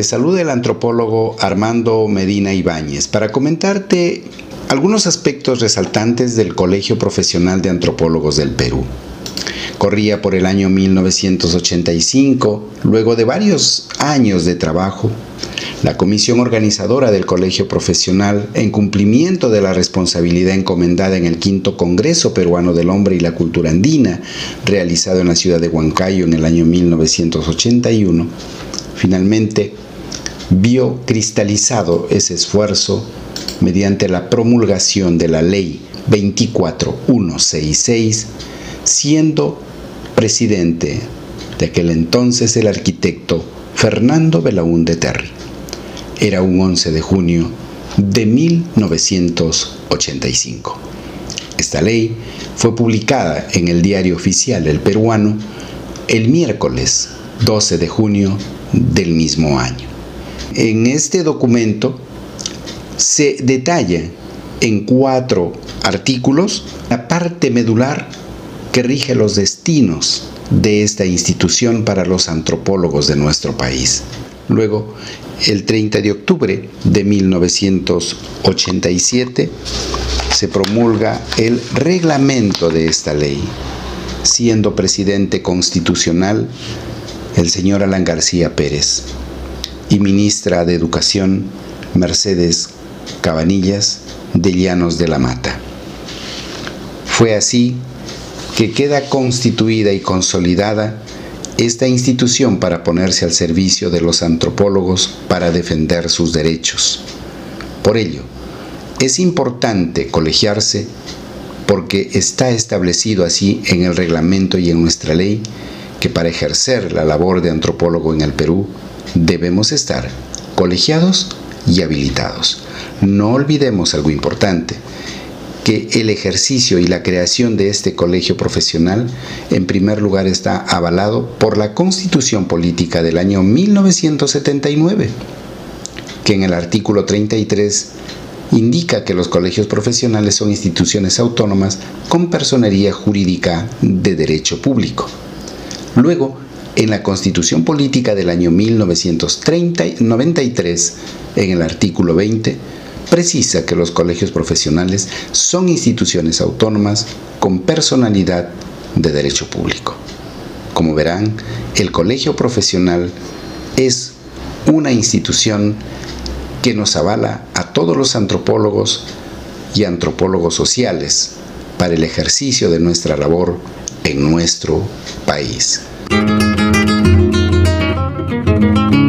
Te saluda el antropólogo Armando Medina Ibáñez para comentarte algunos aspectos resaltantes del Colegio Profesional de Antropólogos del Perú. Corría por el año 1985, luego de varios años de trabajo, la comisión organizadora del Colegio Profesional, en cumplimiento de la responsabilidad encomendada en el quinto Congreso Peruano del Hombre y la Cultura Andina, realizado en la ciudad de Huancayo en el año 1981, finalmente vio cristalizado ese esfuerzo mediante la promulgación de la Ley 24166, siendo presidente de aquel entonces el arquitecto Fernando Belaúnde Terry. Era un 11 de junio de 1985. Esta ley fue publicada en el diario oficial El Peruano el miércoles 12 de junio del mismo año. En este documento se detalla en cuatro artículos la parte medular que rige los destinos de esta institución para los antropólogos de nuestro país. Luego, el 30 de octubre de 1987, se promulga el reglamento de esta ley, siendo presidente constitucional el señor Alan García Pérez y ministra de Educación Mercedes Cabanillas de Llanos de la Mata. Fue así que queda constituida y consolidada esta institución para ponerse al servicio de los antropólogos para defender sus derechos. Por ello, es importante colegiarse porque está establecido así en el reglamento y en nuestra ley que para ejercer la labor de antropólogo en el Perú debemos estar colegiados y habilitados. No olvidemos algo importante, que el ejercicio y la creación de este colegio profesional en primer lugar está avalado por la Constitución Política del año 1979, que en el artículo 33 indica que los colegios profesionales son instituciones autónomas con personería jurídica de derecho público. Luego, en la Constitución Política del año 1993, en el artículo 20, precisa que los colegios profesionales son instituciones autónomas con personalidad de derecho público. Como verán, el colegio profesional es una institución que nos avala a todos los antropólogos y antropólogos sociales para el ejercicio de nuestra labor en nuestro país. thank you.